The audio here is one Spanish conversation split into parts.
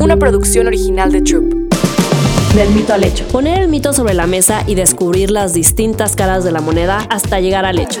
una producción original de Troop. Del mito al hecho. Poner el mito sobre la mesa y descubrir las distintas caras de la moneda hasta llegar al hecho.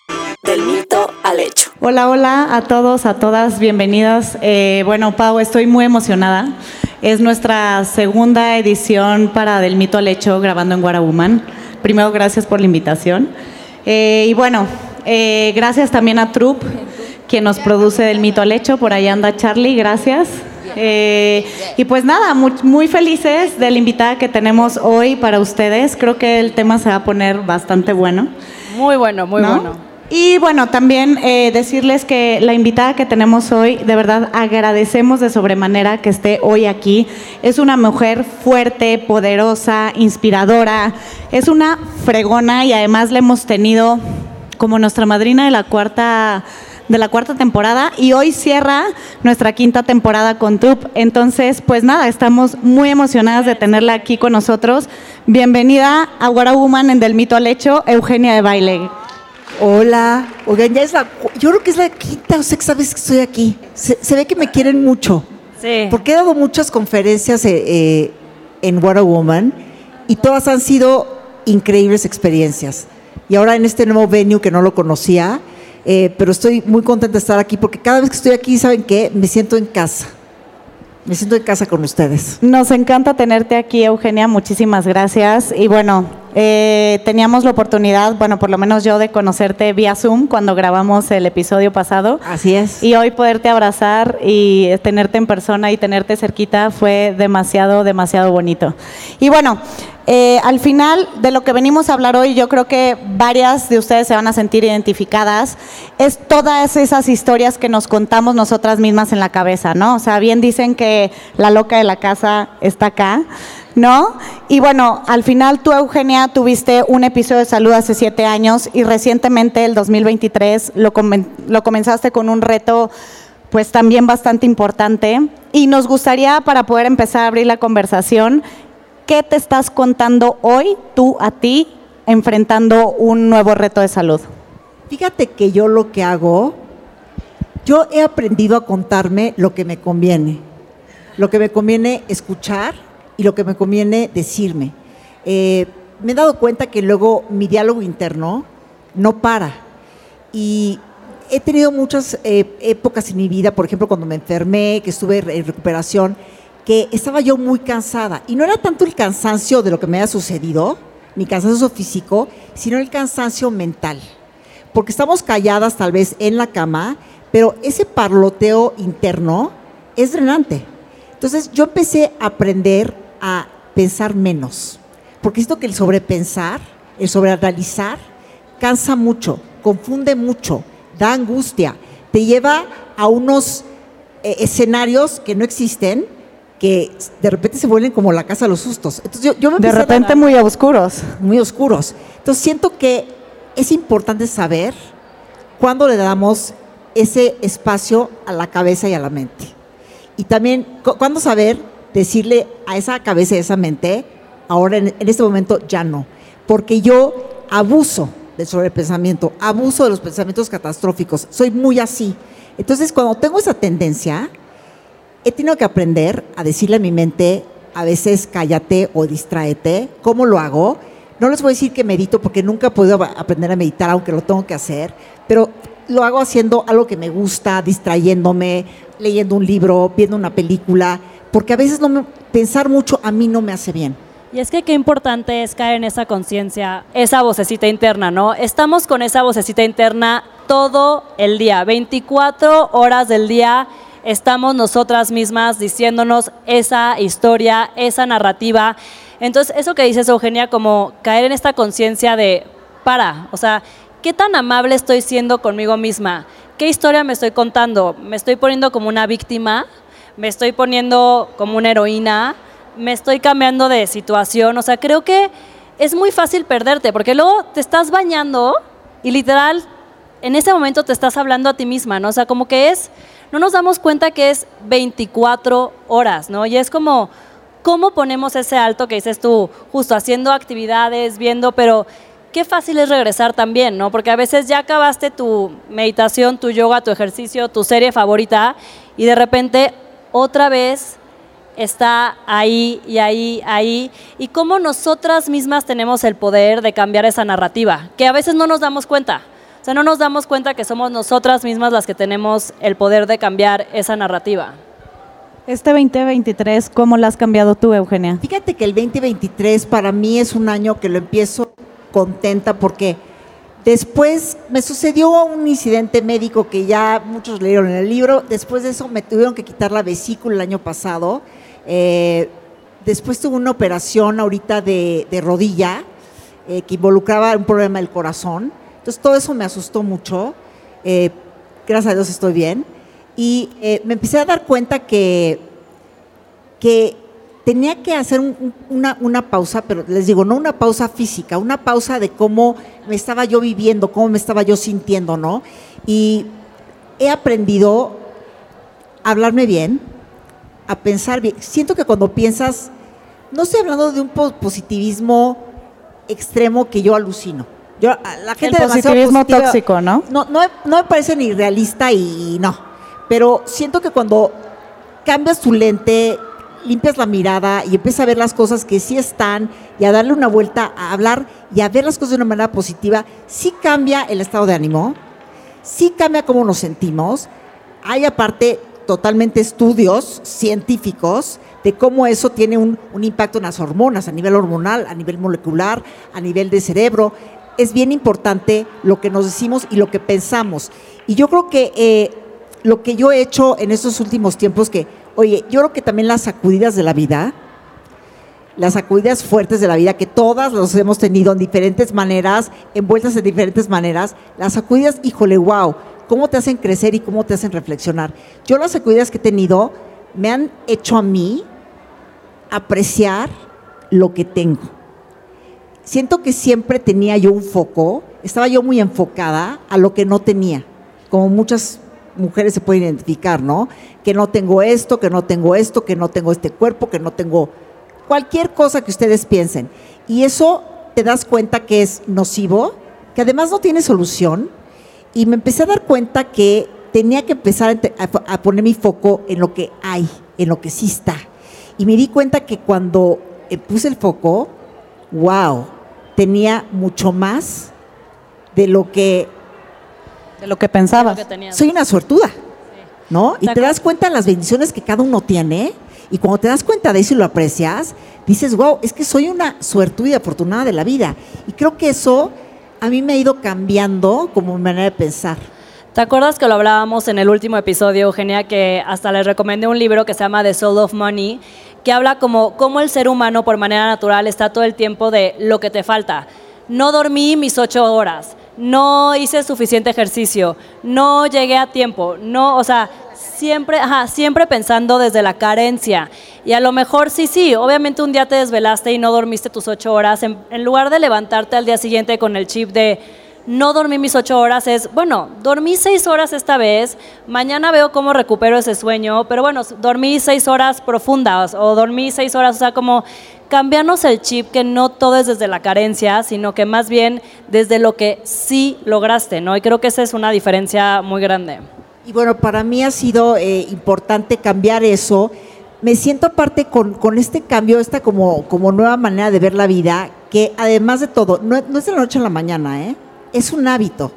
del mito al hecho. Hola, hola a todos, a todas, bienvenidas. Eh, bueno, Pau, estoy muy emocionada. Es nuestra segunda edición para Del Mito al Hecho grabando en Guarabuman. Primero, gracias por la invitación. Eh, y bueno, eh, gracias también a Troop, quien nos produce Del Mito al Hecho. Por ahí anda Charlie, gracias. Eh, y pues nada, muy, muy felices de la invitada que tenemos hoy para ustedes. Creo que el tema se va a poner bastante bueno. Muy bueno, muy ¿no? bueno. Y bueno, también eh, decirles que la invitada que tenemos hoy, de verdad agradecemos de sobremanera que esté hoy aquí. Es una mujer fuerte, poderosa, inspiradora, es una fregona y además la hemos tenido como nuestra madrina de la cuarta de la cuarta temporada y hoy cierra nuestra quinta temporada con Troop. Entonces, pues nada, estamos muy emocionadas de tenerla aquí con nosotros. Bienvenida a Guara Woman en Del Mito al Hecho, Eugenia de Baile. Hola, oigan, ya es la, yo creo que es la quinta o sexta vez que estoy aquí. Se, se ve que me quieren mucho, Sí. porque he dado muchas conferencias eh, eh, en What a Woman y todas han sido increíbles experiencias. Y ahora en este nuevo venue que no lo conocía, eh, pero estoy muy contenta de estar aquí porque cada vez que estoy aquí, ¿saben qué? Me siento en casa. Me siento en casa con ustedes. Nos encanta tenerte aquí, Eugenia. Muchísimas gracias. Y bueno, eh, teníamos la oportunidad, bueno, por lo menos yo, de conocerte vía Zoom cuando grabamos el episodio pasado. Así es. Y hoy poderte abrazar y tenerte en persona y tenerte cerquita fue demasiado, demasiado bonito. Y bueno, eh, al final de lo que venimos a hablar hoy, yo creo que varias de ustedes se van a sentir identificadas. Es todas esas historias que nos contamos nosotras mismas en la cabeza, ¿no? O sea, bien dicen que la loca de la casa está acá. ¿No? Y bueno, al final tú, Eugenia, tuviste un episodio de salud hace siete años y recientemente, el 2023, lo, lo comenzaste con un reto pues también bastante importante. Y nos gustaría, para poder empezar a abrir la conversación, ¿qué te estás contando hoy tú a ti enfrentando un nuevo reto de salud? Fíjate que yo lo que hago, yo he aprendido a contarme lo que me conviene, lo que me conviene escuchar y lo que me conviene decirme. Eh, me he dado cuenta que luego mi diálogo interno no para y he tenido muchas eh, épocas en mi vida, por ejemplo, cuando me enfermé, que estuve en recuperación, que estaba yo muy cansada. Y no era tanto el cansancio de lo que me había sucedido, mi cansancio físico, sino el cansancio mental. Porque estamos calladas tal vez en la cama, pero ese parloteo interno es drenante. Entonces yo empecé a aprender a pensar menos. Porque siento que el sobrepensar, el sobreanalizar, cansa mucho, confunde mucho, da angustia, te lleva a unos eh, escenarios que no existen, que de repente se vuelven como la casa de los sustos. Entonces yo, yo me De empecé a repente muy oscuros. muy oscuros. Entonces siento que es importante saber cuándo le damos ese espacio a la cabeza y a la mente. Y también cu- cuándo saber decirle a esa cabeza y a esa mente, ahora en, este momento ya no. Porque yo abuso del sobrepensamiento, abuso de los pensamientos catastróficos, soy muy así. Entonces cuando tengo esa tendencia, he tenido que aprender a decirle a mi mente, a veces cállate o distráete. ¿Cómo lo hago? No les voy a decir que medito porque nunca he podido aprender a meditar, aunque lo tengo que hacer, pero lo hago haciendo algo que me gusta, distrayéndome, leyendo un libro, viendo una película, porque a veces no me- pensar mucho a mí no me hace bien. Y es que qué importante es caer en esa conciencia, esa vocecita interna, ¿no? Estamos con esa vocecita interna todo el día, 24 horas del día. Estamos nosotras mismas diciéndonos esa historia, esa narrativa. Entonces, eso que dices, Eugenia, como caer en esta conciencia de, para, o sea, ¿qué tan amable estoy siendo conmigo misma? ¿Qué historia me estoy contando? ¿Me estoy poniendo como una víctima? ¿Me estoy poniendo como una heroína? me estoy cambiando de situación. O sea, creo que es muy fácil perderte, porque luego te estás bañando y literal en ese momento te estás hablando a ti misma, ¿no? O sea, como que es, no nos damos cuenta que es 24 horas, ¿no? Y es como, ¿cómo ponemos ese alto que dices tú, justo haciendo actividades, viendo, pero qué fácil es regresar también, ¿no? Porque a veces ya acabaste tu meditación, tu yoga, tu ejercicio, tu serie favorita y de repente otra vez está ahí y ahí, ahí, y cómo nosotras mismas tenemos el poder de cambiar esa narrativa, que a veces no nos damos cuenta. O sea, no nos damos cuenta que somos nosotras mismas las que tenemos el poder de cambiar esa narrativa. Este 2023, ¿cómo lo has cambiado tú, Eugenia? Fíjate que el 2023 para mí es un año que lo empiezo contenta porque después me sucedió un incidente médico que ya muchos leyeron en el libro. Después de eso me tuvieron que quitar la vesícula el año pasado. Eh, después tuve una operación ahorita de, rodilla eh, que involucraba un problema del corazón. Entonces todo eso me asustó mucho. Eh, gracias a Dios estoy bien. Y me empecé a dar cuenta que, que tenía que hacer una, una, pausa, pero les digo, no una pausa física, una pausa de cómo me estaba yo viviendo, cómo me estaba yo sintiendo, ¿no? Y he aprendido a hablarme bien, a pensar bien. Siento que cuando piensas, no estoy hablando de un positivismo extremo que yo alucino yo, la gente el positivismo tóxico, ¿no? ¿no? No, me parece ni realista y no. Pero siento que cuando cambias tu lente, limpias la mirada y empiezas a ver las cosas que sí están y a darle una vuelta, a hablar y a ver las cosas de una manera positiva, sí cambia el estado de ánimo, sí cambia cómo nos sentimos. Hay aparte totalmente estudios científicos de cómo eso tiene un, impacto en las hormonas, a nivel hormonal, a nivel molecular, a nivel de cerebro es bien importante lo que nos decimos y lo que pensamos. Y yo creo que eh, lo que yo he hecho en estos últimos tiempos, que, oye, yo creo que también las sacudidas de la vida, las sacudidas fuertes de la vida, que todas las hemos tenido en diferentes maneras, envueltas en diferentes maneras, las sacudidas, híjole, wow, cómo te hacen crecer y cómo te hacen reflexionar. Yo las sacudidas que he tenido me han hecho a mí apreciar lo que tengo siento que siempre tenía yo un foco, estaba yo muy enfocada a lo que no tenía, como muchas mujeres se pueden identificar, ¿no? Que no tengo esto, que no tengo esto, que no tengo este cuerpo, que no tengo cualquier cosa que ustedes piensen. Y eso te das cuenta que es nocivo, que además no tiene solución. Y me empecé a dar cuenta que tenía que empezar a, poner mi foco en lo que hay, en lo que sí está. Y me di cuenta que cuando eh, puse el foco, wow, tenía mucho más de lo que de lo que pensaba. Soy una suertuda, ¿no? Y te das cuenta de las bendiciones que cada uno tiene y cuando te das cuenta de eso y lo aprecias, dices, wow, es que soy una suertuda y afortunada de la vida. Y creo que eso a mí me ha ido cambiando como manera de pensar. ¿Te acuerdas que lo hablábamos en el último episodio, Eugenia, que hasta les recomendé un libro que se llama The Soul of Money que habla como cómo el ser humano por manera natural está todo el tiempo de lo que te falta. No dormí mis ocho horas, no hice suficiente ejercicio, no llegué a tiempo, no, o sea, siempre, ajá, siempre pensando desde la carencia. Y a lo mejor sí, sí, obviamente un día te desvelaste y no dormiste tus ocho horas, en, en lugar de levantarte al día siguiente con el chip de no dormí mis ocho horas es, bueno, dormí seis horas esta vez, mañana veo cómo recupero ese sueño, pero bueno, dormí seis horas profundas o dormí seis horas, o sea, como cambiarnos el chip, que no todo es desde la carencia, sino que más bien desde lo que sí lograste, ¿no? Y creo que esa es una diferencia muy grande. Y bueno, para mí ha sido eh, importante cambiar eso. Me siento aparte con, este cambio, esta como, como nueva manera de ver la vida, que además de todo, no, no es de la noche a la mañana, ¿eh? es un hábito.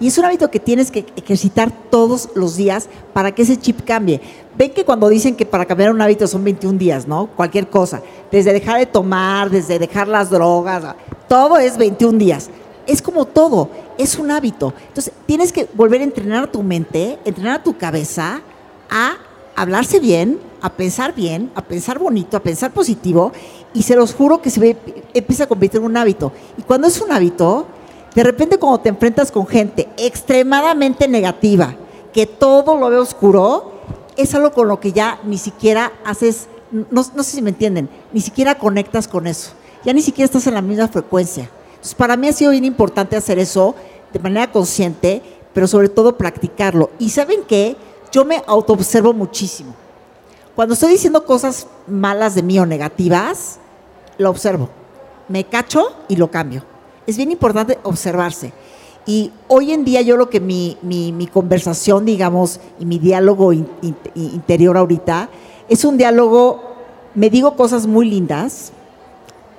Y es un hábito que tienes que ejercitar todos los días para que ese chip cambie. Ven que cuando dicen que para cambiar un hábito son 21 días, ¿no? Cualquier cosa. Desde dejar de tomar, desde dejar las drogas, todo es 21 días. Es como todo, es un hábito. Entonces, tienes que volver a entrenar a tu mente, entrenar a tu cabeza a hablarse bien, a pensar bien, a pensar bonito, a pensar positivo. Y se los juro que se empieza a convertir en un hábito. Y cuando es un hábito, de repente cuando te enfrentas con gente extremadamente negativa, que todo lo ve oscuro, es algo con lo que ya ni siquiera haces, no, sé si me entienden, ni siquiera conectas con eso. ya ni siquiera estás en la misma frecuencia. Entonces, para mí ha sido bien importante hacer eso de manera consciente, pero sobre todo practicarlo. Y saben qué, yo me autoobservo muchísimo. Cuando estoy diciendo cosas malas de mí o negativas, lo observo. Me cacho y lo cambio. Es bien importante observarse. Y hoy en día yo lo que mi, mi, conversación, digamos, y mi diálogo in- in- interior ahorita, es un diálogo, me digo cosas muy lindas,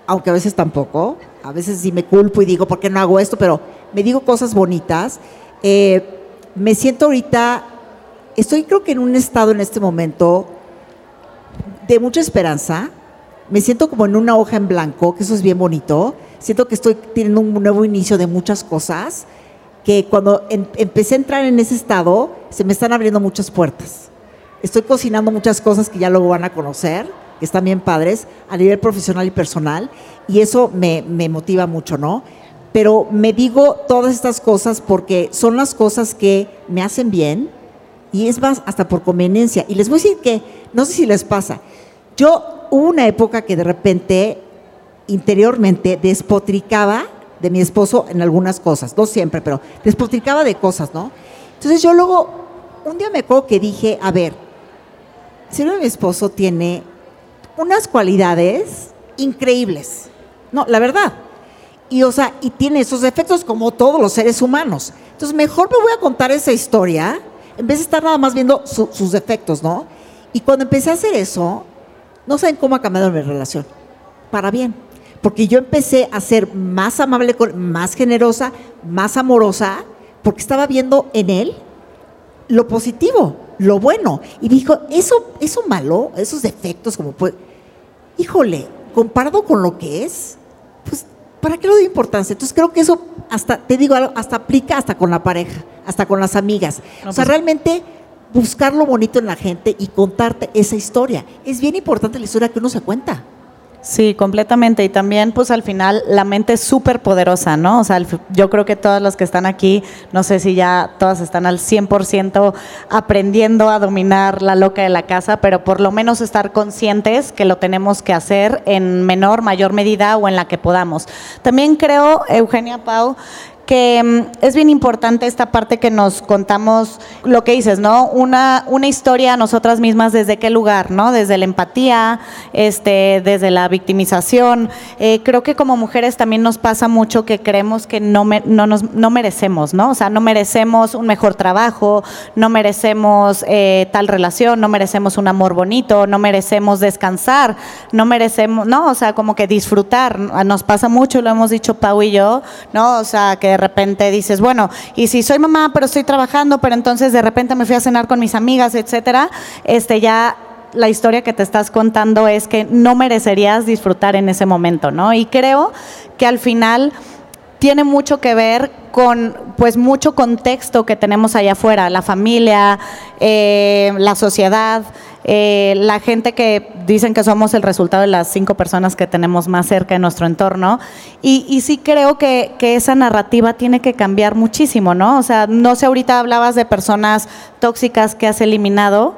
aunque a veces tampoco, a veces sí me culpo y digo, ¿por qué no hago esto? Pero me digo cosas bonitas. Eh, me siento ahorita, estoy creo que en un estado en este momento de mucha esperanza. Me siento como en una hoja en blanco, que eso es bien bonito. Siento que estoy teniendo un nuevo inicio de muchas cosas, que cuando em- empecé a entrar en ese estado, se me están abriendo muchas puertas. Estoy cocinando muchas cosas que ya luego van a conocer, que están bien padres, a nivel profesional y personal, y eso me, me motiva mucho, ¿no? Pero me digo todas estas cosas porque son las cosas que me hacen bien, y es más, hasta por conveniencia. Y les voy a decir que, no sé si les pasa, yo hubo una época que de repente, interiormente, despotricaba de mi esposo en algunas cosas, no siempre, pero despotricaba de cosas, ¿no? Entonces yo luego, un día me acuerdo que dije, a ver, si mi esposo tiene unas cualidades increíbles, no, la verdad. Y, o sea, y tiene esos defectos como todos los seres humanos. Entonces, mejor me voy a contar esa historia en vez de estar nada más viendo su- sus defectos, ¿no? Y cuando empecé a hacer eso, no saben cómo ha cambiado mi relación. Para bien. Porque yo empecé a ser más amable, más generosa, más amorosa, porque estaba viendo en él lo positivo, lo bueno. Y dijo, eso, eso malo, esos defectos, como puede. Híjole, comparado con lo que es, pues, ¿para qué lo doy importancia? Entonces creo que eso hasta, te digo algo, hasta aplica hasta con la pareja, hasta con las amigas. No, o sea, pues- realmente buscar lo bonito en la gente y contarte esa historia. Es bien importante la historia que uno se cuenta. Sí, completamente. Y también, pues al final, la mente es súper poderosa, ¿no? O sea, yo creo que todas las que están aquí, no sé si ya todas están al 100% aprendiendo a dominar la loca de la casa, pero por lo menos estar conscientes que lo tenemos que hacer en menor, mayor medida o en la que podamos. También creo, Eugenia Pau, que mm, es bien importante esta parte que nos contamos, lo que dices, ¿no? Una, una historia a nosotras mismas desde qué lugar, ¿no? Desde la empatía, este, desde la victimización. Eh, creo que como mujeres también nos pasa mucho que creemos que no, me- no, nos, no merecemos, ¿no? O sea, no merecemos un mejor trabajo, no merecemos eh, tal relación, no merecemos un amor bonito, no merecemos descansar, no merecemos, ¿no? O sea, como que disfrutar. Nos pasa mucho, lo hemos dicho Pau y yo, ¿no? O sea, que de repente dices, bueno, y si soy mamá, pero estoy trabajando, pero entonces de repente me fui a cenar con mis amigas, etcétera, este ya la historia que te estás contando es que no merecerías disfrutar en ese momento, ¿no? Y creo que al final tiene mucho que ver con pues mucho contexto que tenemos allá afuera, la familia, eh, la sociedad, eh, la gente que dicen que somos el resultado de las cinco personas que tenemos más cerca en nuestro entorno. Y, y sí creo que, que esa narrativa tiene que cambiar muchísimo, ¿no? O sea, no sé, ahorita hablabas de personas tóxicas que has eliminado.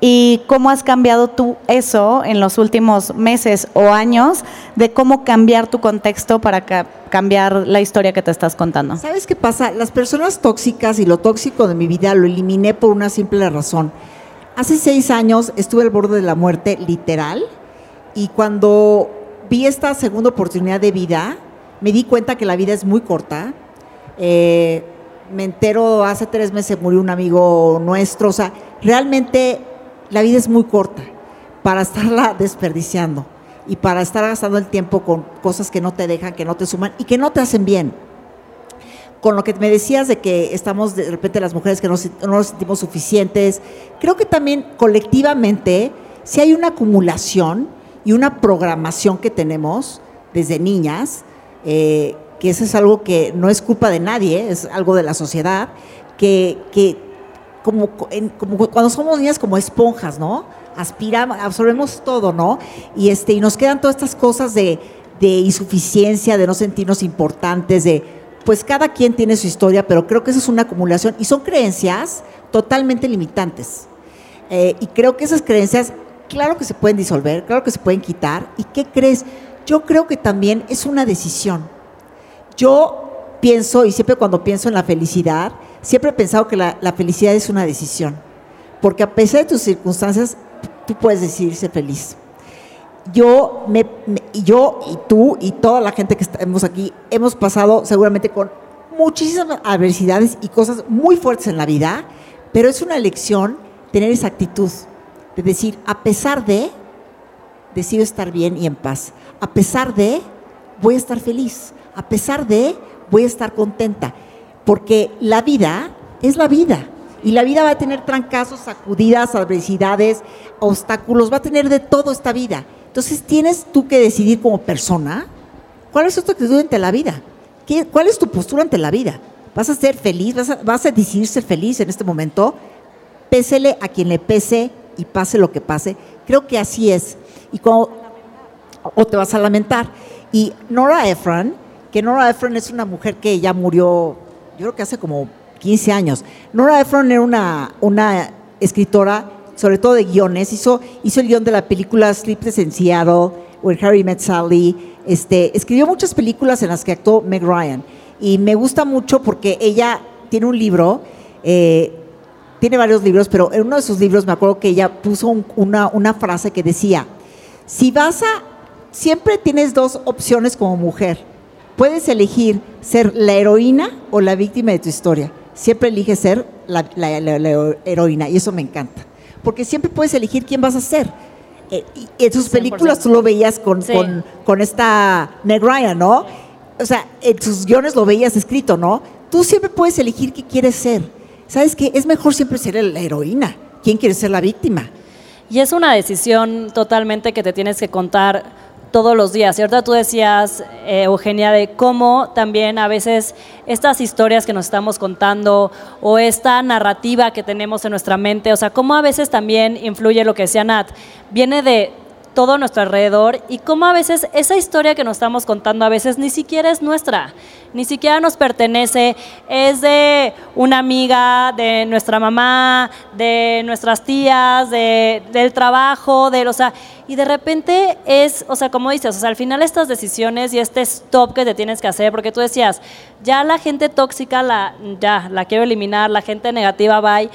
¿Y cómo has cambiado tú eso en los últimos meses o años de cómo cambiar tu contexto para ca- cambiar la historia que te estás contando? ¿Sabes qué pasa? Las personas tóxicas y lo tóxico de mi vida lo eliminé por una simple razón. Hace seis años estuve al borde de la muerte literal y cuando vi esta segunda oportunidad de vida, me di cuenta que la vida es muy corta. Eh, me entero, hace tres meses murió un amigo nuestro, o sea, realmente la vida es muy corta para estarla desperdiciando y para estar gastando el tiempo con cosas que no te dejan, que no te suman y que no te hacen bien. Con lo que me decías de que estamos de repente las mujeres que no, no nos sentimos suficientes, creo que también colectivamente si hay una acumulación y una programación que tenemos desde niñas, eh, que eso es algo que no es culpa de nadie, es algo de la sociedad, que, que como, co- en- como cuando somos niñas como esponjas, ¿no? Aspiramos, absorbemos todo, ¿no? Y, este, y nos quedan todas estas cosas de, de insuficiencia, de no sentirnos importantes, de pues cada quien tiene su historia, pero creo que eso es una acumulación y son creencias totalmente limitantes. Eh, y creo que esas creencias, claro que se pueden disolver, claro que se pueden quitar. ¿Y qué crees? yo creo que también es una decisión. Yo pienso, y siempre cuando pienso en la felicidad, siempre he pensado que la, felicidad es una decisión. Porque a pesar de tus circunstancias, tú puedes decidir ser feliz. Yo, me, me- yo y tú y toda la gente que estamos aquí hemos pasado seguramente con muchísimas adversidades y cosas muy fuertes en la vida, pero es una elección tener esa actitud de decir, a pesar de, decido estar bien y en paz. A pesar de, voy a estar feliz. A pesar de, voy a estar contenta. Porque la vida es la vida. Y la vida va a tener trancazos, sacudidas, adversidades, obstáculos, va a tener de todo esta vida. Entonces tienes tú que decidir como persona cuál es tu actitud ante la vida. ¿Qué- ¿Cuál es tu postura ante la vida? ¿Vas a ser feliz? ¿Vas a, vas decidir ser feliz en este momento? Pésele a quien le pese y pase lo que pase. Creo que así es. Y cuando, o te vas a lamentar. Y Nora Ephron, que Nora Ephron es una mujer que ya murió, yo creo que hace como 15 años. Nora Ephron era una, escritora, sobre todo de guiones, hizo, el guion de la película Sleepless in Seattle, When Harry Met Sally, este, escribió muchas películas en las que actuó Meg Ryan. Y me gusta mucho porque ella tiene un libro, eh, tiene varios libros, pero en uno de sus libros me acuerdo que ella puso un- una, una frase que decía, si vas a, siempre tienes dos opciones como mujer. Puedes elegir ser la heroína o la víctima de tu historia. Siempre eliges ser la, la- la- la heroína y eso me encanta. Porque siempre puedes elegir quién vas a ser. Eh, y en sus 100%. películas tú lo veías con, Sí. con, con esta Meg Ryan, ¿no? O sea, en sus guiones lo veías escrito, ¿no? Tú siempre puedes elegir qué quieres ser. ¿Sabes qué? Es mejor siempre ser la heroína. ¿Quién quiere ser la víctima? Y es una decisión totalmente que te tienes que contar todos los días. Y ahorita tú decías, eh, Eugenia, de cómo también a veces estas historias que nos estamos contando o esta narrativa que tenemos en nuestra mente, o sea, cómo a veces también influye lo que decía Nat, viene de todo nuestro alrededor y cómo a veces esa historia que nos estamos contando a veces ni siquiera es nuestra, ni siquiera nos pertenece, es de una amiga, de nuestra mamá, de nuestras tías, de, del trabajo, de, o sea, y de repente es, o sea, como dices, o sea, al final estas decisiones y este stop que te tienes que hacer, porque tú decías, ya la gente tóxica la, ya, la quiero eliminar, la gente negativa, bye,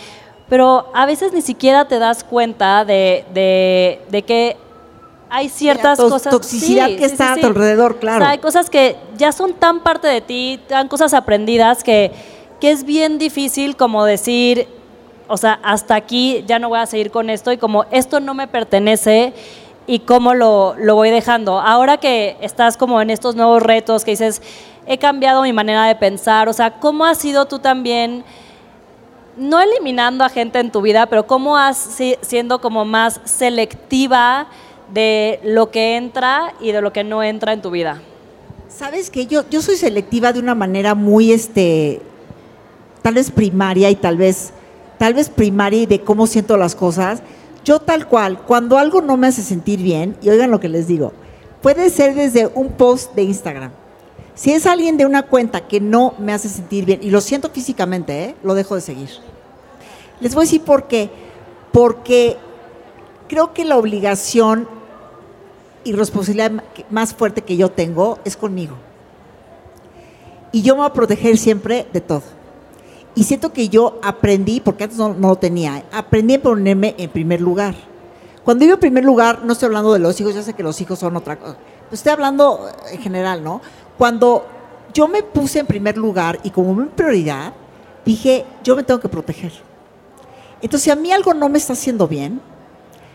pero a veces ni siquiera te das cuenta de, de, de que hay ciertas La cosas. toxicidad que está a tu alrededor, claro. O sea, hay cosas que ya son tan parte de ti, tan cosas aprendidas que, que es bien difícil como decir, o sea, hasta aquí ya no voy a seguir con esto y como esto no me pertenece y cómo lo, lo voy dejando. Ahora que estás como en estos nuevos retos que dices, he cambiado mi manera de pensar, o sea, ¿cómo has sido tú también? no eliminando a gente en tu vida, pero cómo has si- siendo como más selectiva de lo que entra y de lo que no entra en tu vida. Sabes que yo, yo soy selectiva de una manera muy, este, tal vez primaria y tal vez, tal vez primaria y de cómo siento las cosas. Yo tal cual, cuando algo no me hace sentir bien, y oigan lo que les digo, puede ser desde un post de Instagram. Si es alguien de una cuenta que no me hace sentir bien, y lo siento físicamente, ¿eh? lo dejo de seguir. Les voy a decir por qué. Porque creo que la obligación y responsabilidad más fuerte que yo tengo es conmigo. Y yo me voy a proteger siempre de todo. Y siento que yo aprendí, porque antes no, no lo tenía, aprendí a ponerme en primer lugar. Cuando digo en primer lugar, no estoy hablando de los hijos, ya sé que los hijos son otra cosa. Estoy hablando eh, en general, ¿no? Cuando yo me puse en primer lugar y como mi prioridad, dije, yo me tengo que proteger. Entonces, si a mí algo no me está haciendo bien,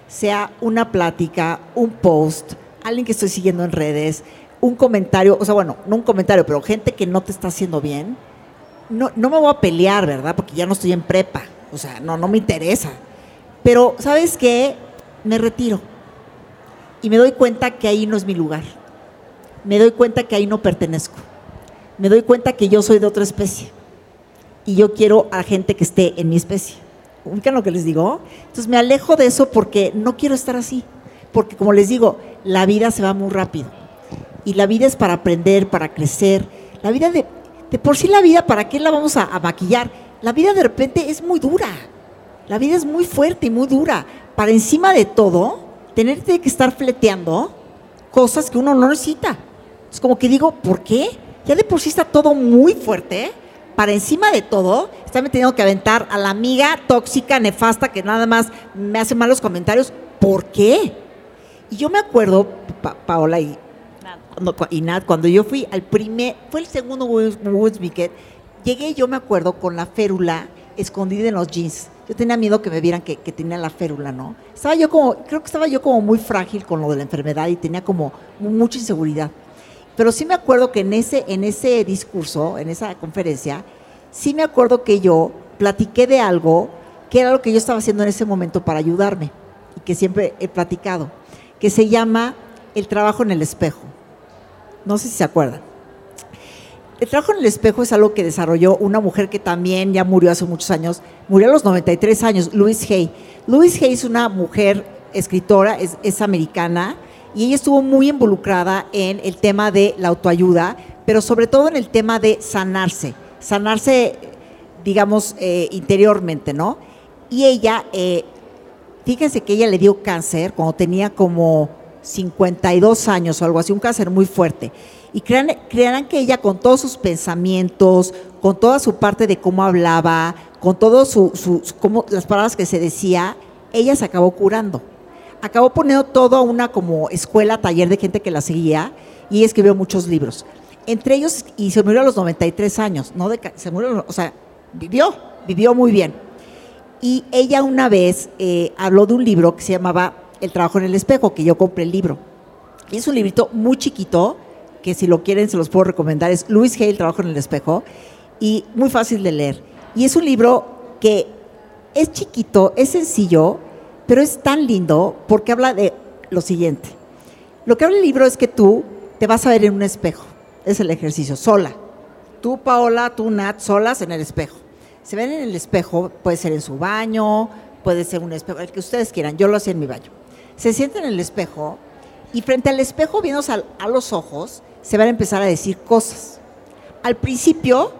sea una plática, un post, alguien que estoy siguiendo en redes, un comentario, o sea, bueno, no un comentario, pero gente que no te está haciendo bien, no, no me voy a pelear, ¿verdad? Porque ya no estoy en prepa, o sea, no, no me interesa. Pero, ¿sabes qué? Me retiro. Y me doy cuenta que ahí no es mi lugar. Me doy cuenta que ahí no pertenezco. Me doy cuenta que yo soy de otra especie. Y yo quiero a gente que esté en mi especie. ¿Ubican lo que les digo? Entonces me alejo de eso porque no quiero estar así. Porque como les digo, la vida se va muy rápido. Y la vida es para aprender, para crecer. La vida de, de por sí la vida, ¿para qué la vamos a, a maquillar? La vida de repente es muy dura. La vida es muy fuerte y muy dura. Para encima de todo, tenerte que estar fleteando cosas que uno no necesita. Es como que digo, ¿por qué? Ya de por sí está todo muy fuerte. Para encima de todo, estarme teniendo que aventar a la amiga tóxica, nefasta, que nada más me hace malos comentarios. ¿Por qué? Y yo me acuerdo, Pa- Paola y, cuando, y Nat, cuando yo fui al primer, fue el segundo Weekend, llegué yo me acuerdo con la férula escondida en los jeans. Yo tenía miedo que me vieran que, que tenía la férula, ¿no? Estaba yo como, creo que estaba yo como muy frágil con lo de la enfermedad y tenía como mucha inseguridad. Pero sí me acuerdo que en ese, en ese discurso, en esa conferencia, sí me acuerdo que yo platiqué de algo que era lo que yo estaba haciendo en ese momento para ayudarme y que siempre he platicado, que se llama el trabajo en el espejo. No sé si se acuerdan. El trabajo en el espejo es algo que desarrolló una mujer que también ya murió hace muchos años, murió a los 93 años, Louise Hay. Louise Hay es una mujer escritora, es, es americana, y ella estuvo muy involucrada en el tema de la autoayuda, pero sobre todo en el tema de sanarse, sanarse, digamos, eh, interiormente, ¿no? Y ella, eh, fíjense que ella le dio cáncer cuando tenía como 52 años o algo así, un cáncer muy fuerte. Y crean, creerán que ella con todos sus pensamientos, con toda su parte de cómo hablaba, con todas su, su- las palabras que se decía, ella se acabó curando. Acabó poniendo todo una como escuela, taller de gente que la seguía y escribió muchos libros. Entre ellos, y se murió a los 93 años, no de, se murió, o sea, vivió, vivió muy bien. Y ella una vez eh, habló de un libro que se llamaba El trabajo en el espejo, que yo compré el libro. Y es un librito muy chiquito, que si lo quieren se los puedo recomendar. Es Luis Hay, El trabajo en el espejo, y muy fácil de leer. Y es un libro que es chiquito, es sencillo, pero es tan lindo porque habla de lo siguiente. Lo que habla el libro es que tú te vas a ver en un espejo. Es el ejercicio, sola. Tú, Paola, tú, Nat, solas en el espejo. Se ven en el espejo, puede ser en su baño, puede ser un espejo, el que ustedes quieran. Yo lo hacía en mi baño. Se sienten en el espejo y frente al espejo, viéndose a los ojos, se van a empezar a decir cosas. Al principio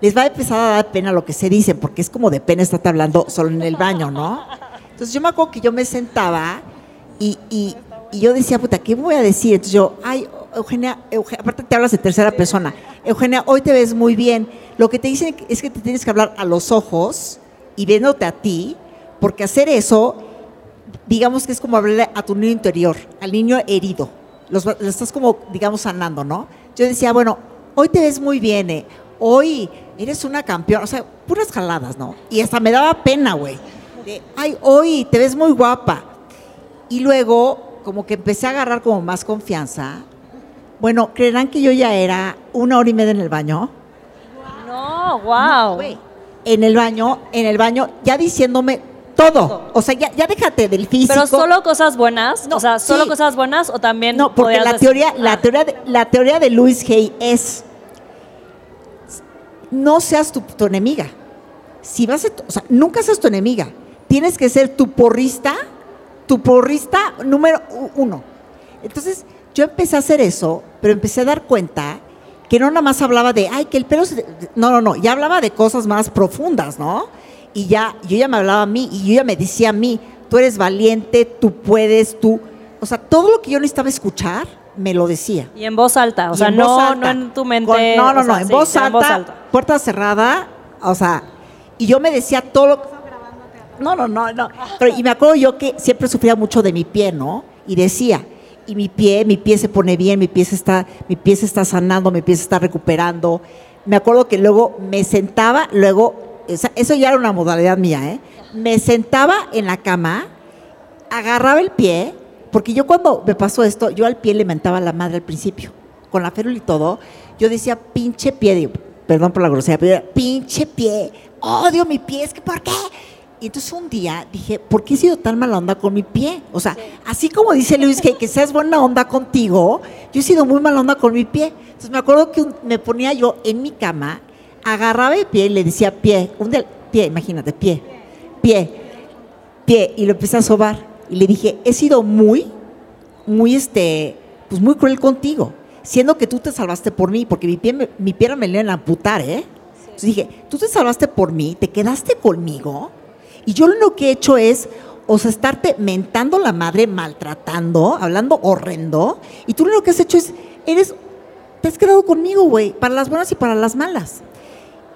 les va a empezar a dar pena lo que se dicen, porque es como de pena estar hablando solo en el baño, ¿no? Entonces yo me acuerdo que yo me sentaba y, y- y yo decía, puta, ¿qué voy a decir? Entonces yo, ay, Eugenia, Euge- aparte te hablas de tercera persona. Eugenia, hoy te ves muy bien. Lo que te dicen es que te tienes que hablar a los ojos y viéndote a ti, porque hacer eso, digamos que es como hablarle a tu niño interior, al niño herido. Los, lo estás como, digamos, sanando, ¿no? Yo decía, bueno, hoy te ves muy bien, eh. hoy eres una campeona, o sea, puras jaladas, ¿no? Y hasta me daba pena, güey. De, ay, hoy te ves muy guapa. Y luego, como que empecé a agarrar como más confianza. Bueno, creerán que yo ya era una hora y media en el baño. No, wow. En el baño, en el baño, ya diciéndome todo. O sea, ya, ya déjate del físico. Pero solo cosas buenas, No, o sea, solo sí. cosas buenas o también No, porque la decir- teoría, la Ah. teoría, de, la teoría de Louis Hay es no seas tu, tu enemiga. Si vas a, o sea, nunca seas tu enemiga. Tienes que ser tu porrista, tu porrista número uno. Entonces, yo empecé a hacer eso, pero empecé a dar cuenta que no nada más hablaba de, ay, que el pelo se... No, no, no, ya hablaba de cosas más profundas, ¿no? Y ya, yo ya me hablaba a mí, y yo ya me decía a mí, tú eres valiente, tú puedes, tú... O sea, todo lo que yo necesitaba escuchar, me lo decía. Y en voz alta, o Y sea, en no, voz alta. no en tu mente. Con- no, no, o sea, no, en, sí, voz, alta, puerta cerrada, o sea, y yo me decía todo lo que... No, no, no, no. Pero, y me acuerdo yo que siempre sufría mucho de mi pie, ¿no? Y decía, y mi pie, mi pie se pone bien, mi pie se está, mi pie está sanando, mi pie se está recuperando. Me acuerdo que luego me sentaba, luego, eso ya era una modalidad mía, ¿eh? Me sentaba en la cama, agarraba el pie, porque yo cuando me pasó esto, yo al pie le mentaba la madre al principio, con la férula y todo, yo decía, pinche pie, perdón por la grosería, pero pinche pie, odio mi pie, es que ¿por qué? Y entonces un día dije, ¿por qué he sido tan mala onda con mi pie? O sea, así como dice Luis que, que seas buena onda contigo, yo he sido muy mala onda con mi pie. Entonces me acuerdo que un- me ponía yo en mi cama, agarraba el pie y le decía pie, un día, pie, imagínate, pie, pie, pie, y lo empecé a sobar. Y le dije, he sido muy, muy, este, pues muy cruel contigo, siendo que tú te salvaste por mí, porque mi pie, mi pierna me le iban a amputar, ¿eh? Entonces dije, tú te salvaste por mí, te quedaste conmigo, y yo lo que he hecho es o sea, estarte mentando la madre, maltratando, hablando horrendo, y tú lo que has hecho es, eres, te has quedado conmigo, güey, para las buenas y para las malas.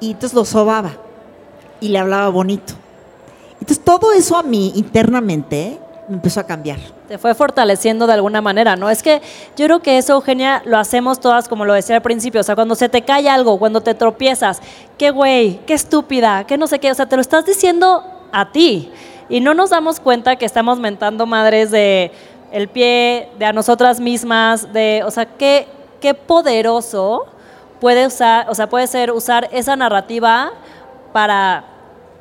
Y entonces lo sobaba y le hablaba bonito. Entonces todo eso a mí internamente me empezó a cambiar. Te fue fortaleciendo de alguna manera, ¿no? Es que yo creo que eso, Eugenia, lo hacemos todas, como lo decía al principio. O sea, cuando se te cae algo, cuando te tropiezas, qué güey, qué estúpida, qué no sé qué. O sea, te lo estás diciendo a ti. Y no nos damos cuenta que estamos mentando madres de el pie, de a nosotras mismas, de, o sea, qué, qué poderoso puede usar, o sea, puede ser usar esa narrativa para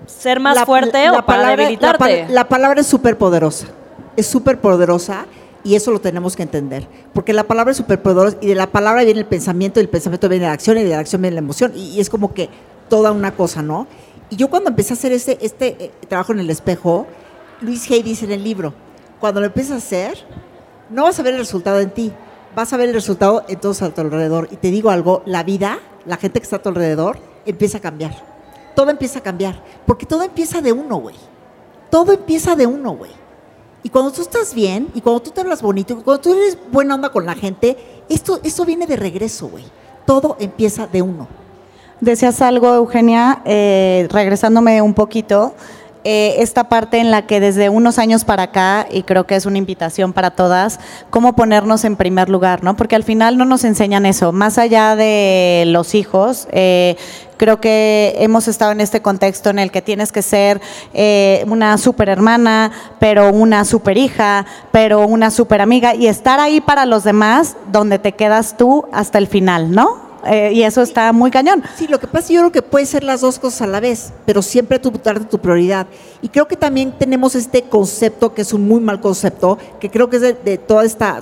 ser más fuerte o para debilitarte. La, la palabra es súper poderosa, es súper poderosa y eso lo tenemos que entender. Porque la palabra es súper poderosa y de la palabra viene el pensamiento y el pensamiento viene la acción y de la acción viene la emoción y, y es como que toda una cosa, ¿no? Y yo cuando empecé a hacer este, este trabajo en el espejo, Luis Hay dice en el libro, cuando lo empiezas a hacer, no vas a ver el resultado en ti, vas a ver el resultado en todos a tu alrededor. Y te digo algo, la vida, la gente que está a tu alrededor, empieza a cambiar. Todo empieza a cambiar, porque todo empieza de uno, güey. Todo empieza de uno, güey. Y cuando tú estás bien, y cuando tú te hablas bonito, y cuando tú eres buena onda con la gente, esto, esto viene de regreso, güey. Todo empieza de uno. Decías algo, Eugenia, eh, regresándome un poquito, eh, esta parte en la que desde unos años para acá, y creo que es una invitación para todas, cómo ponernos en primer lugar, ¿no? Porque al final no nos enseñan eso, más allá de los hijos. Eh, creo que hemos estado en este contexto en el que tienes que ser eh, una super hermana, pero una super hija, pero una super amiga y estar ahí para los demás donde te quedas tú hasta el final, ¿no? Eh, y eso está muy cañón. Sí, lo que pasa es que yo creo que puede ser las dos cosas a la vez, pero siempre tú darte tu prioridad. Y creo que también tenemos este concepto, que es un muy mal concepto, que creo que es de, toda esta,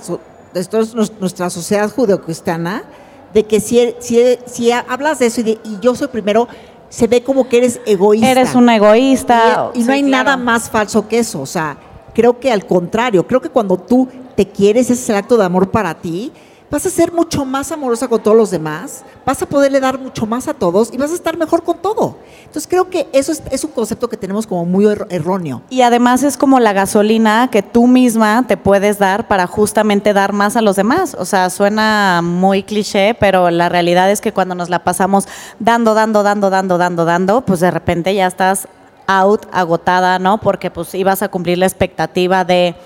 de toda nuestra sociedad judeocristiana, de que si, si, si hablas de eso y, yo soy primero, se ve como que eres egoísta. Eres una egoísta. Y, no hay nada más falso que eso. O sea, creo que al contrario, creo que cuando tú te quieres, ese es el acto de amor para ti, vas a ser mucho más amorosa con todos los demás, vas a poderle dar mucho más a todos y vas a estar mejor con todo. Entonces creo que eso es, un concepto que tenemos como muy erróneo. Y además es como la gasolina que tú misma te puedes dar para justamente dar más a los demás. O sea, suena muy cliché, pero la realidad es que cuando nos la pasamos dando, dando, dando, dando, dando, dando, pues de repente ya estás out, agotada, ¿no? Porque pues ibas a cumplir la expectativa de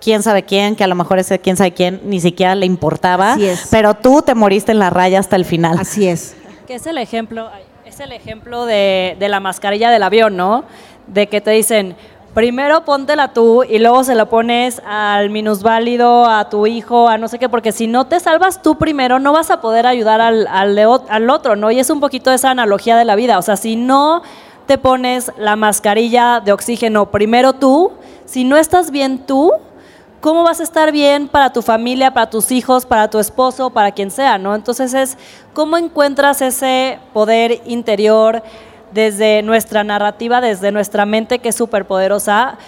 quién sabe quién, que a lo mejor ese quién sabe quién ni siquiera le importaba, pero tú te moriste en la raya hasta el final. Así es. Que es el ejemplo, es el ejemplo de, de la mascarilla del avión, ¿no? De que te dicen, primero póntela tú y luego se la pones al minusválido, a tu hijo, a no sé qué, porque si no te salvas tú primero, no vas a poder ayudar al, al, al, otro, ¿no? Y es un poquito esa analogía de la vida, o sea, si no te pones la mascarilla de oxígeno primero tú, si no estás bien tú, cómo vas a estar bien para tu familia, para tus hijos, para tu esposo, para quien sea, ¿no? Entonces es cómo encuentras ese poder interior desde nuestra narrativa, desde nuestra mente que es súper poderosa,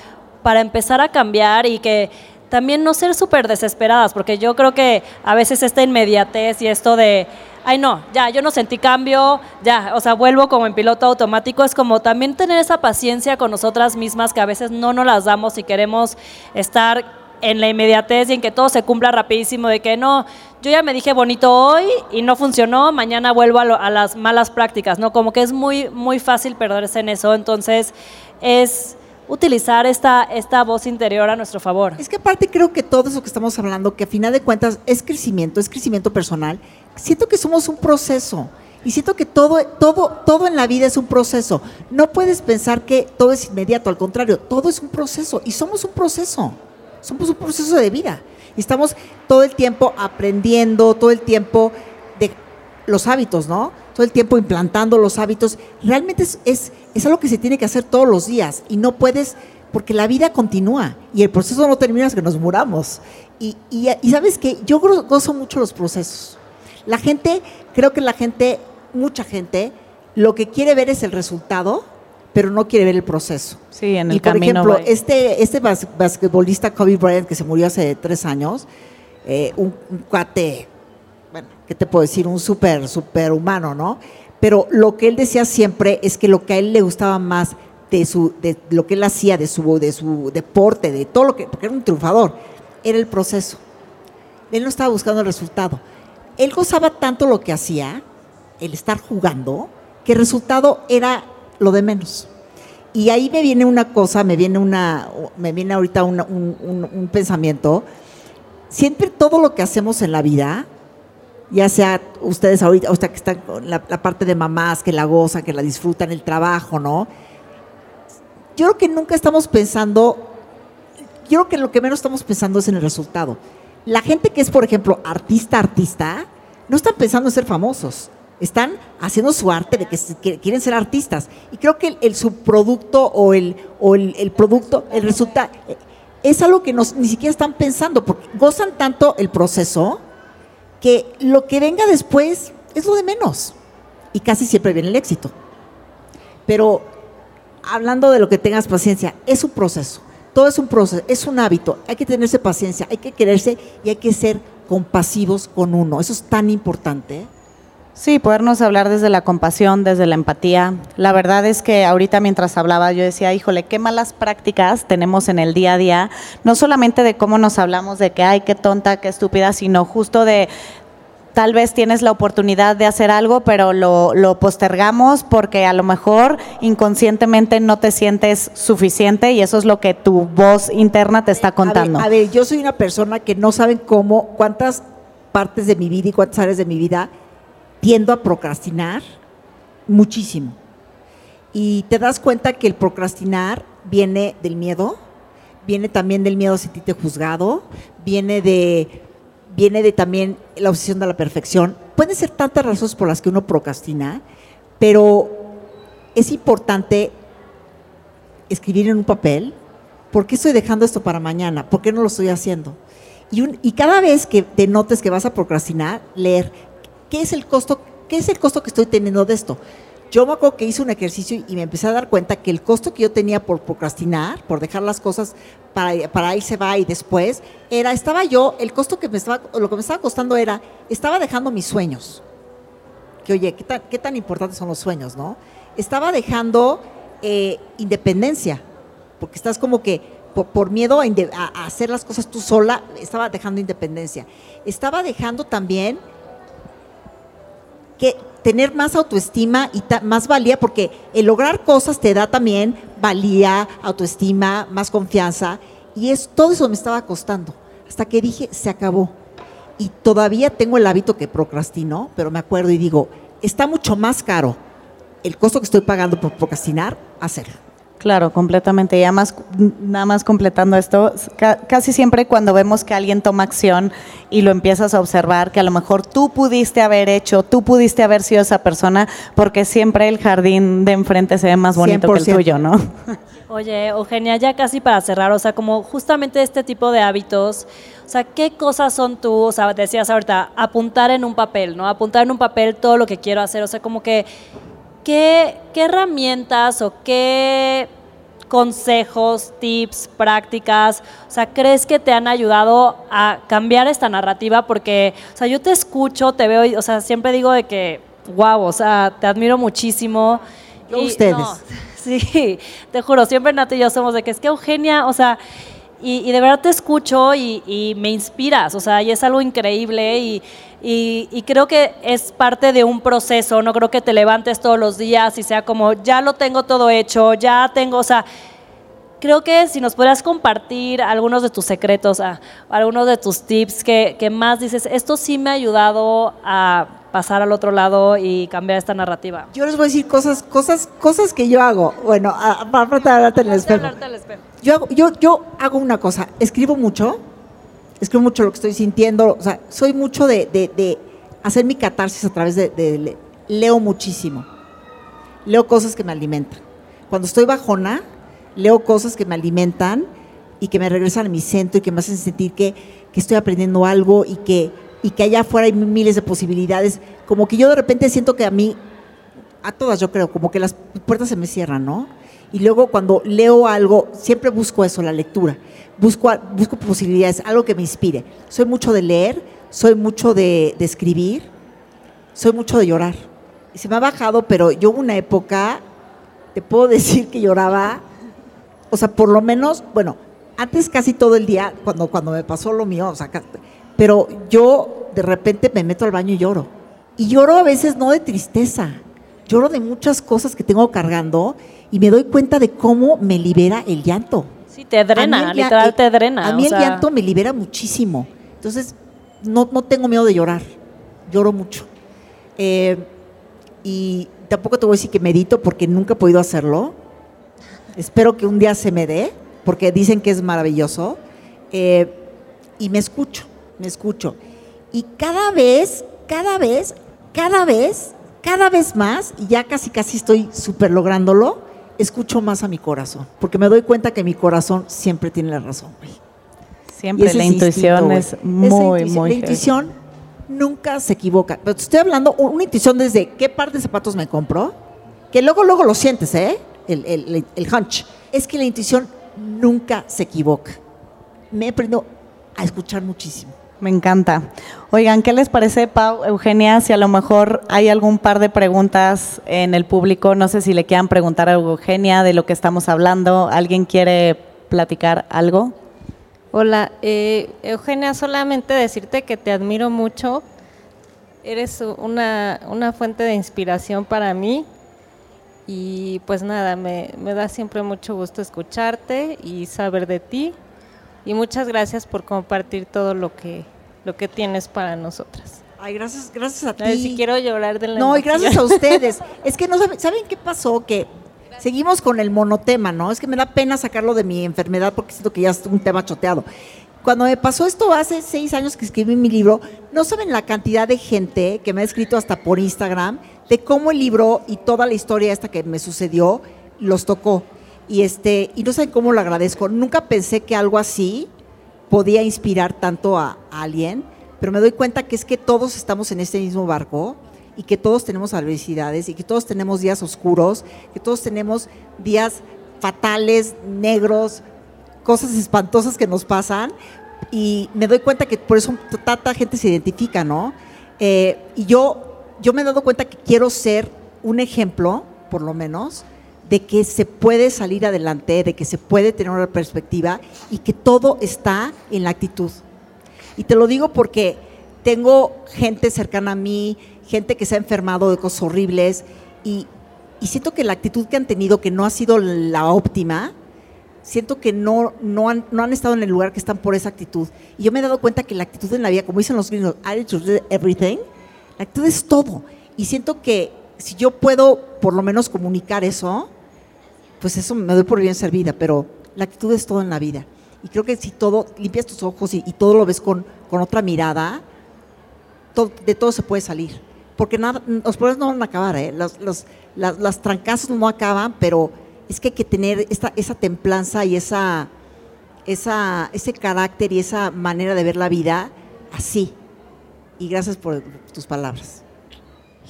para empezar a cambiar y que también no ser súper desesperadas, porque yo creo que a veces esta inmediatez y esto de, ay no, ya, yo no sentí cambio, ya, o sea, vuelvo como en piloto automático, es como también tener esa paciencia con nosotras mismas que a veces no nos las damos y queremos estar en la inmediatez y en que todo se cumpla rapidísimo, de que no, yo ya me dije bonito hoy y no funcionó, mañana vuelvo a, las malas prácticas, ¿no? Como que es muy, muy fácil perderse en eso, entonces es utilizar esta, esta voz interior a nuestro favor. Es que aparte creo que todo eso que estamos hablando, que a final de cuentas es crecimiento, es crecimiento personal, siento que somos un proceso. Y siento que todo, todo, todo en la vida es un proceso. No puedes pensar que todo es inmediato, al contrario, todo es un proceso y somos un proceso. Somos un proceso de vida. Y estamos todo el tiempo aprendiendo, todo el tiempo de los hábitos, ¿no? Todo el tiempo implantando los hábitos. Realmente es, es, algo que se tiene que hacer todos los días y no puedes, porque la vida continúa y el proceso no termina hasta que nos muramos. Y, y, y sabes que yo gozo mucho los procesos. La gente, creo que la gente, mucha gente, lo que quiere ver es el resultado pero no quiere ver el proceso. Sí, en el y por ejemplo, este, este basquetbolista Kobe Bryant que se murió hace tres años, eh, un, cuate, bueno, ¿qué te puedo decir? Un súper, súper humano, ¿no? Pero lo que él decía siempre es que lo que a él le gustaba más de, su, de lo que él hacía, de su, de su deporte, de todo lo que, porque era un triunfador, era el proceso. Él no estaba buscando el resultado. Él gozaba tanto lo que hacía, el estar jugando, que el resultado era lo de menos. Y ahí me viene una cosa, me viene una, me viene ahorita un, pensamiento. Siempre todo lo que hacemos en la vida, ya sea ustedes ahorita, ahorita que están con la, la parte de mamás, que la gozan, que la disfrutan, el trabajo, ¿no? Yo creo que nunca estamos pensando, yo creo que lo que menos estamos pensando es en el resultado. La gente que es, por ejemplo, artista, artista, no están pensando en ser famosos. Están haciendo su arte de que, quieren ser artistas. Y creo que el, el subproducto o el, o el, el producto, el resultado, eh, es algo que nos, ni siquiera están pensando, porque gozan tanto el proceso que lo que venga después es lo de menos. Y casi siempre viene el éxito. Pero hablando de lo que tengas paciencia, es un proceso. Todo es un proceso, es un hábito. Hay que tenerse paciencia, hay que quererse y hay que ser compasivos con uno. Eso es tan importante. ¿eh? Sí, podernos hablar desde la compasión, desde la empatía. La verdad es que ahorita mientras hablaba yo decía, híjole, qué malas prácticas tenemos en el día a día, no solamente de cómo nos hablamos de que, ay, qué tonta, qué estúpida, sino justo de tal vez tienes la oportunidad de hacer algo, pero lo, lo postergamos porque a lo mejor inconscientemente no te sientes suficiente y eso es lo que tu voz interna te está contando. A ver, a ver, yo soy una persona que no saben cómo, cuántas partes de mi vida y cuántas áreas de mi vida tiendo a procrastinar muchísimo. Y te das cuenta que el procrastinar viene del miedo, viene también del miedo a sentirte juzgado, viene de, viene de también la obsesión de la perfección. Pueden ser tantas razones por las que uno procrastina, pero es importante escribir en un papel, ¿por qué estoy dejando esto para mañana? ¿Por qué no lo estoy haciendo? Y, y cada vez que te notes que vas a procrastinar, leer, ¿qué es el costo, qué es el costo que estoy teniendo de esto? Yo me acuerdo que hice un ejercicio y me empecé a dar cuenta que el costo que yo tenía por procrastinar, por dejar las cosas para, para ahí se va y después, era, estaba yo, el costo que me estaba, lo que me estaba costando era, estaba dejando mis sueños. Que oye, ¿qué tan, qué tan importantes son los sueños, no? Estaba dejando eh, independencia, porque estás como que por, por miedo a, a hacer las cosas tú sola, estaba dejando independencia. Estaba dejando también que tener más autoestima y más valía, porque el lograr cosas te da también valía, autoestima, más confianza, y es todo eso me estaba costando, hasta que dije, se acabó. Y todavía tengo el hábito que procrastino, pero me acuerdo y digo, está mucho más caro el costo que estoy pagando por procrastinar, hacerlo. Claro, completamente. Y además, nada más completando esto, ca- casi siempre cuando vemos que alguien toma acción y lo empiezas a observar, que a lo mejor tú pudiste haber hecho, tú pudiste haber sido esa persona, porque siempre el jardín de enfrente se ve más bonito que el 100%. tuyo, ¿no? Oye, Eugenia, ya casi para cerrar, o sea, como justamente este tipo de hábitos, o sea, ¿qué cosas son tú? O sea, decías ahorita, apuntar en un papel, ¿no? Apuntar en un papel todo lo que quiero hacer, o sea, como que, ¿qué, qué herramientas o qué consejos, tips, prácticas, o sea, crees que te han ayudado a cambiar esta narrativa? Porque, o sea, yo te escucho, te veo, y, o sea, siempre digo de que, wow, o sea, te admiro muchísimo. Yo a ustedes. Sí, te juro, siempre Nati y yo somos de que es que Eugenia, o sea, y, y de verdad te escucho y, y me inspiras, o sea, y es algo increíble y, y- y creo que es parte de un proceso, no creo que te levantes todos los días y sea como, ya lo tengo todo hecho, ya tengo, o sea, creo que si nos podrías compartir algunos de tus secretos, ah, algunos de tus tips que, que más dices, esto sí me ha ayudado a pasar al otro lado y cambiar esta narrativa. Yo les voy a decir cosas, cosas, cosas que yo hago. Bueno, para tratar de hablarte en el espejo. Hablarte al espejo. Yo hago, yo, yo hago una cosa, escribo mucho, escribo mucho lo que estoy sintiendo, o sea, soy mucho de, de- de hacer mi catarsis a través de, de- le- leo muchísimo, leo cosas que me alimentan. Cuando estoy bajona, leo cosas que me alimentan y que me regresan a mi centro y que me hacen sentir que, que estoy aprendiendo algo y que, y que allá afuera hay miles de posibilidades. Como que yo de repente siento que a mí a todas yo creo, como que las puertas se me cierran, ¿no? Y luego cuando leo algo, siempre busco eso, la lectura. Busco, busco posibilidades, algo que me inspire. Soy mucho de leer, soy mucho de, escribir, soy mucho de llorar. Y se me ha bajado, pero yo una época te puedo decir que lloraba, o sea, por lo menos, bueno, antes casi todo el día, cuando, cuando me pasó lo mío, o sea, pero yo de repente me meto al baño y lloro. Y lloro a veces no de tristeza, lloro de muchas cosas que tengo cargando y me doy cuenta de cómo me libera el llanto. Sí, te drena, literal te drena. A mí el llanto me libera muchísimo. Entonces, no, no tengo miedo de llorar, lloro mucho. Eh, y tampoco te voy a decir que medito porque nunca he podido hacerlo. Espero que un día se me dé, porque dicen que es maravilloso. Eh, y me escucho, me escucho. Y cada vez, cada vez, cada vez, cada vez más, y ya casi casi estoy súper lográndolo, escucho más a mi corazón, porque me doy cuenta que mi corazón siempre tiene la razón. Siempre la intuición es muy, muy... La intuición nunca se equivoca. Pero estoy hablando, una intuición desde qué par de zapatos me compro, que luego, luego lo sientes, ¿eh? El, el, el hunch. Es que la intuición nunca se equivoca. Me he aprendido a escuchar muchísimo. Me encanta. Oigan, ¿qué les parece, Pau, Eugenia? Si a lo mejor hay algún par de preguntas en el público, no sé si le quieran preguntar a Eugenia de lo que estamos hablando. ¿Alguien quiere platicar algo? Hola, eh, Eugenia, solamente decirte que te admiro mucho. Eres una, una, fuente de inspiración para mí. Y pues nada, me, me da siempre mucho gusto escucharte y saber de ti. Y muchas gracias por compartir todo lo que, lo que tienes para nosotras. Ay, gracias, gracias a ti. si quiero llorar de la No, y gracias a ustedes. es que no saben, ¿saben qué pasó? Que Seguimos con el monotema, ¿no? Es que me da pena sacarlo de mi enfermedad porque siento que ya es un tema choteado. Cuando me pasó esto hace seis años que escribí mi libro, no saben la cantidad de gente que me ha escrito hasta por Instagram de cómo el libro y toda la historia esta que me sucedió los tocó. Y, este, y no saben cómo lo agradezco. Nunca pensé que algo así podía inspirar tanto a, alguien, pero me doy cuenta que es que todos estamos en este mismo barco y que todos tenemos adversidades y que todos tenemos días oscuros, que todos tenemos días fatales, negros, cosas espantosas que nos pasan y me doy cuenta que por eso tanta gente se identifica, ¿no? Eh, y yo, yo me he dado cuenta que quiero ser un ejemplo, por lo menos, de que se puede salir adelante, de que se puede tener una perspectiva y que todo está en la actitud. Y te lo digo porque tengo gente cercana a mí, gente que se ha enfermado de cosas horribles y, siento que la actitud que han tenido, que no ha sido la óptima, siento que no, no, han, no han estado en el lugar que están por esa actitud. Y yo me he dado cuenta que la actitud en la vida, como dicen los gringos, attitude everything, la actitud es todo. Y siento que si yo puedo por lo menos comunicar eso, pues eso me doy por bien servida, pero la actitud es todo en la vida. Y creo que si todo, limpias tus ojos y, todo lo ves con, con otra mirada, de todo se puede salir porque nada, los problemas no van a acabar, ¿eh? los, las, las, trancazos no acaban, pero es que hay que tener esta, esa templanza y esa, esa, ese carácter y esa manera de ver la vida así. Y gracias por tus palabras.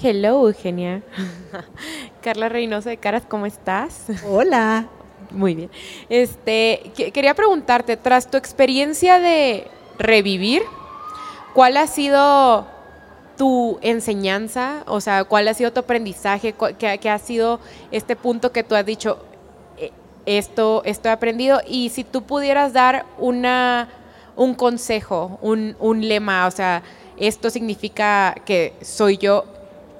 Hello, Eugenia. Carla Reynosa de Caras, ¿cómo estás? Hola. Muy bien. Este, quería preguntarte, tras tu experiencia de revivir, ¿cuál ha sido tu enseñanza? O sea, ¿cuál ha sido tu aprendizaje? ¿Qué, ha sido este punto que tú has dicho, eh, esto, esto he aprendido? Y si tú pudieras dar una, un consejo, un, un lema, o sea, esto significa que soy yo,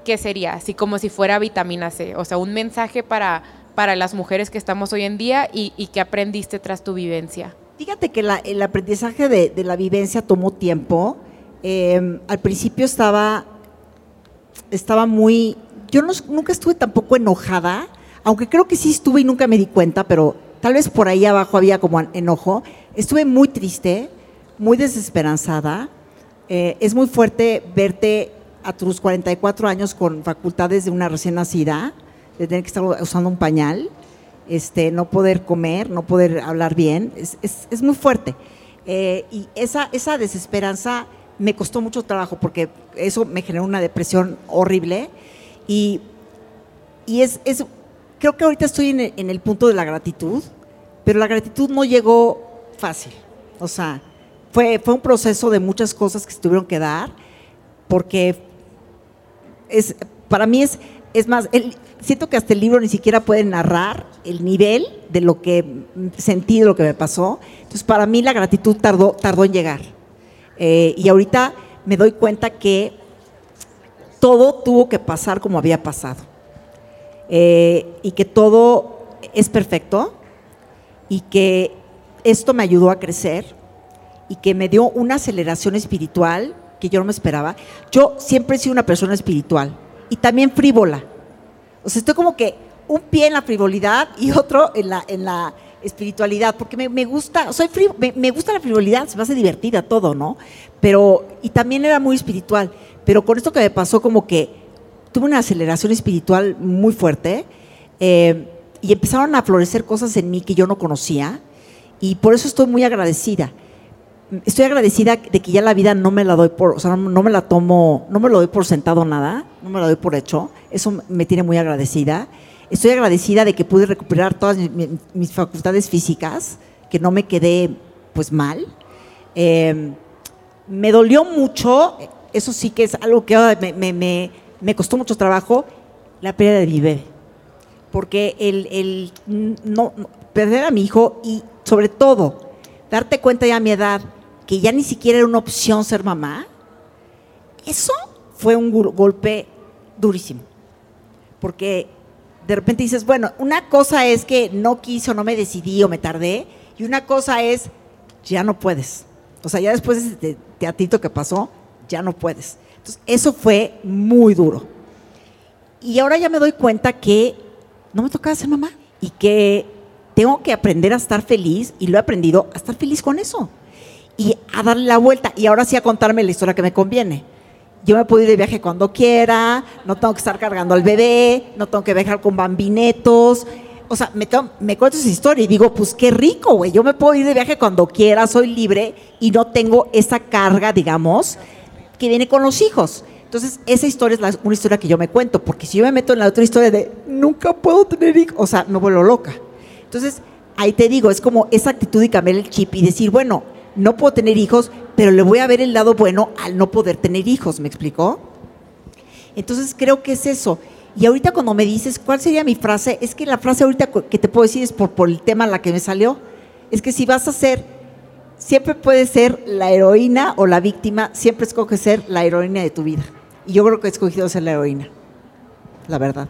¿qué sería? Así como si fuera vitamina C, o sea, un mensaje para, para las mujeres que estamos hoy en día y, y que aprendiste tras tu vivencia. Fíjate que el aprendizaje de, de la vivencia tomó tiempo Em, al principio estaba, estaba muy, yo nunca estuve tampoco enojada, aunque creo que sí estuve y nunca me di cuenta, pero tal vez por ahí abajo había como enojo. Estuve muy triste, muy desesperanzada. Eh, es muy fuerte verte a tus 44 años con facultades de una recién nacida, de tener que estar usando un pañal, este, no poder comer, no poder hablar bien, es, es, muy fuerte. Eh, y esa, esa desesperanza me costó mucho trabajo porque eso me generó una depresión horrible y, y es, es, creo que ahorita estoy en el, punto de la gratitud, pero la gratitud no llegó fácil, o sea, fue, fue un proceso de muchas cosas que se tuvieron que dar porque para mí es, más, siento que hasta el libro ni siquiera puede narrar el nivel de lo que sentí, de lo que me pasó. Entonces, para mí la gratitud tardó, tardó en llegar. Eh, y ahorita me doy cuenta que todo tuvo que pasar como había pasado. Eh, y que todo es perfecto y que esto me ayudó a crecer y que me dio una aceleración espiritual que yo no me esperaba. Yo siempre he sido una persona espiritual y también frívola. O sea, estoy como que un pie en la frivolidad y otro en la, en la espiritualidad, porque me, me gusta, soy fri- me, me gusta la frivolidad, se me hace divertida todo, ¿no? Pero, y también era muy espiritual, pero con esto que me pasó como que tuve una aceleración espiritual muy fuerte eh, y empezaron a florecer cosas en mí que yo no conocía y por eso estoy muy agradecida. Estoy agradecida de que ya la vida no me la doy por, o sea, no, me la tomo, no me lo doy por sentado nada, no me la doy por hecho. Eso me tiene muy agradecida. Estoy agradecida de que pude recuperar todas mi- mi- mis facultades físicas, que no me quedé pues mal. Eh, me dolió mucho, eso sí que es algo que me, me- me- me costó mucho trabajo, la pérdida de mi. Porque el, el no- perder a mi hijo y sobre todo darte cuenta ya a mi edad que ya ni siquiera era una opción ser mamá, eso fue un golpe durísimo. Porque de repente dices, bueno, una cosa es que no quise o no me decidí o me tardé, y una cosa es, ya no puedes. O sea, ya después de ese te- teatrito que pasó, ya no puedes. Entonces, eso fue muy duro. Y ahora ya me doy cuenta que no me tocaba ser mamá y que tengo que aprender a estar feliz, y lo he aprendido, a estar feliz con eso. Y a darle la vuelta, y ahora sí a contarme la historia que me conviene. Yo me puedo ir de viaje cuando quiera, no tengo que estar cargando al bebé, no tengo que viajar con bambinetos. O sea, me, tengo- me cuento esa historia y digo, pues qué rico, güey. Yo me puedo ir de viaje cuando quiera, soy libre y no tengo esa carga, digamos, que viene con los hijos. Entonces, esa historia es una historia que yo me cuento, porque si yo me meto en la otra historia de nunca puedo tener hijos, o sea, me vuelvo loca. Entonces, ahí te digo, es como esa actitud y cambiar el chip y decir, bueno, no puedo tener hijos, pero le voy a ver el lado bueno al no poder tener hijos, ¿me explicó? Entonces creo que es eso. Y ahorita cuando me dices cuál sería mi frase, es que la frase ahorita que te puedo decir es por, por el tema en la que me salió. Es que si vas a ser, siempre puedes ser la heroína o la víctima, siempre escoges ser la heroína de tu vida. Y yo creo que he escogido ser la heroína, la verdad.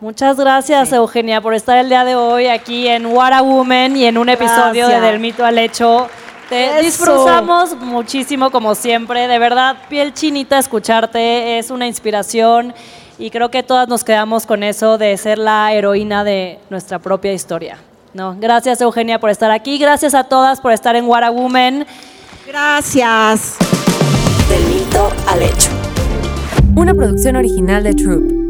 Muchas gracias, Eugenia, por estar el día de hoy aquí en What a Woman y en un episodio de Del Mito al Hecho. Te Eso. disfrutamos muchísimo, como siempre. De verdad, piel chinita escucharte, es una inspiración y creo que todas nos quedamos con eso de ser la heroína de nuestra propia historia. No, gracias, Eugenia, por estar aquí. Gracias a todas por estar en What a Woman. Gracias. Del mito al hecho. Una producción original de Troop.